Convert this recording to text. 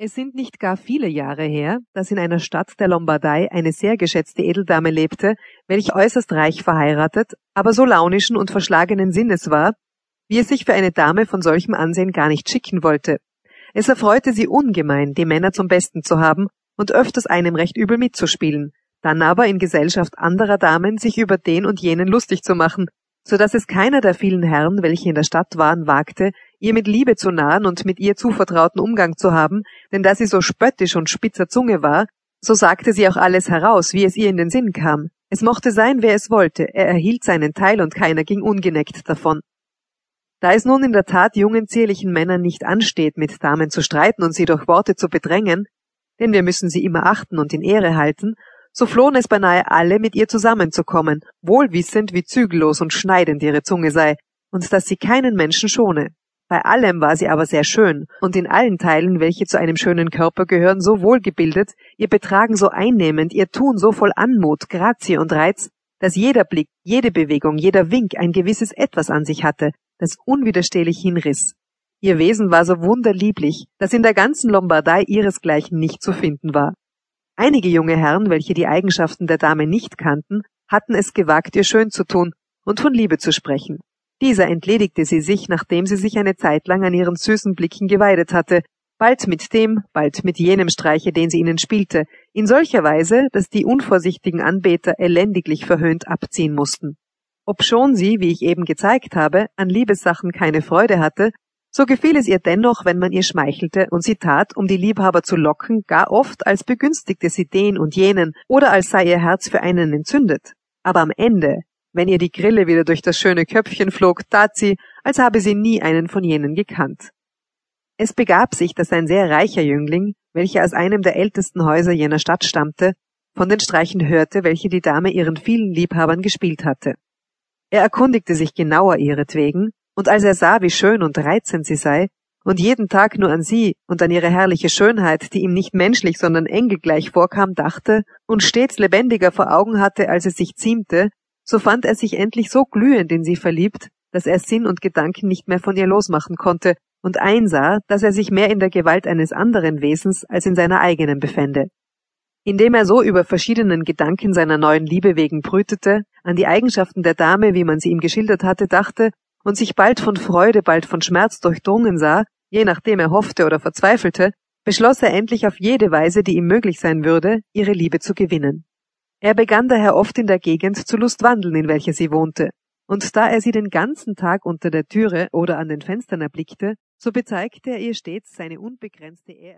Es sind nicht gar viele Jahre her, dass in einer Stadt der Lombardei eine sehr geschätzte Edeldame lebte, welche äußerst reich verheiratet, aber so launischen und verschlagenen Sinnes war, wie es sich für eine Dame von solchem Ansehen gar nicht schicken wollte. Es erfreute sie ungemein, die Männer zum Besten zu haben und öfters einem recht übel mitzuspielen, dann aber in Gesellschaft anderer Damen sich über den und jenen lustig zu machen, so dass es keiner der vielen Herren, welche in der Stadt waren, wagte, ihr mit Liebe zu nahen und mit ihr zuvertrauten Umgang zu haben, denn da sie so spöttisch und spitzer Zunge war, so sagte sie auch alles heraus, wie es ihr in den Sinn kam. Es mochte sein, wer es wollte, er erhielt seinen Teil und keiner ging ungeneckt davon. Da es nun in der Tat jungen, zierlichen Männern nicht ansteht, mit Damen zu streiten und sie durch Worte zu bedrängen, denn wir müssen sie immer achten und in Ehre halten, so flohen es beinahe alle, mit ihr zusammenzukommen, wohl wissend, wie zügellos und schneidend ihre Zunge sei, und dass sie keinen Menschen schone. Bei allem war sie aber sehr schön, und in allen Teilen, welche zu einem schönen Körper gehören, so wohlgebildet, ihr Betragen so einnehmend, ihr Tun so voll Anmut, Grazie und Reiz, dass jeder Blick, jede Bewegung, jeder Wink ein gewisses Etwas an sich hatte, das unwiderstehlich hinriss. Ihr Wesen war so wunderlieblich, dass in der ganzen Lombardei ihresgleichen nicht zu finden war. Einige junge Herren, welche die Eigenschaften der Dame nicht kannten, hatten es gewagt, ihr schön zu tun und von Liebe zu sprechen. Dieser entledigte sie sich, nachdem sie sich eine Zeit lang an ihren süßen Blicken geweidet hatte, bald mit dem, bald mit jenem Streiche, den sie ihnen spielte, in solcher Weise, dass die unvorsichtigen Anbeter elendiglich verhöhnt abziehen mussten. Obschon sie, wie ich eben gezeigt habe, an Liebessachen keine Freude hatte, so gefiel es ihr dennoch, wenn man ihr schmeichelte, und sie tat, um die Liebhaber zu locken, gar oft, als begünstigte sie den und jenen oder als sei ihr Herz für einen entzündet. Aber am Ende, wenn ihr die Grille wieder durch das schöne Köpfchen flog, tat sie, als habe sie nie einen von jenen gekannt. Es begab sich, dass ein sehr reicher Jüngling, welcher aus einem der ältesten Häuser jener Stadt stammte, von den Streichen hörte, welche die Dame ihren vielen Liebhabern gespielt hatte. Er erkundigte sich genauer ihretwegen, und als er sah, wie schön und reizend sie sei, und jeden Tag nur an sie und an ihre herrliche Schönheit, die ihm nicht menschlich, sondern engelgleich vorkam, dachte und stets lebendiger vor Augen hatte, als es sich ziemte, so fand er sich endlich so glühend in sie verliebt, dass er Sinn und Gedanken nicht mehr von ihr losmachen konnte und einsah, dass er sich mehr in der Gewalt eines anderen Wesens als in seiner eigenen befände. Indem er so über verschiedenen Gedanken seiner neuen Liebe wegen brütete, an die Eigenschaften der Dame, wie man sie ihm geschildert hatte, dachte und sich bald von Freude, bald von Schmerz durchdrungen sah, je nachdem er hoffte oder verzweifelte, beschloss er endlich auf jede Weise, die ihm möglich sein würde, ihre Liebe zu gewinnen. Er begann daher oft in der Gegend zu lustwandeln, in welcher sie wohnte, und da er sie den ganzen Tag unter der Türe oder an den Fenstern erblickte, so bezeigte er ihr stets seine unbegrenzte Ehr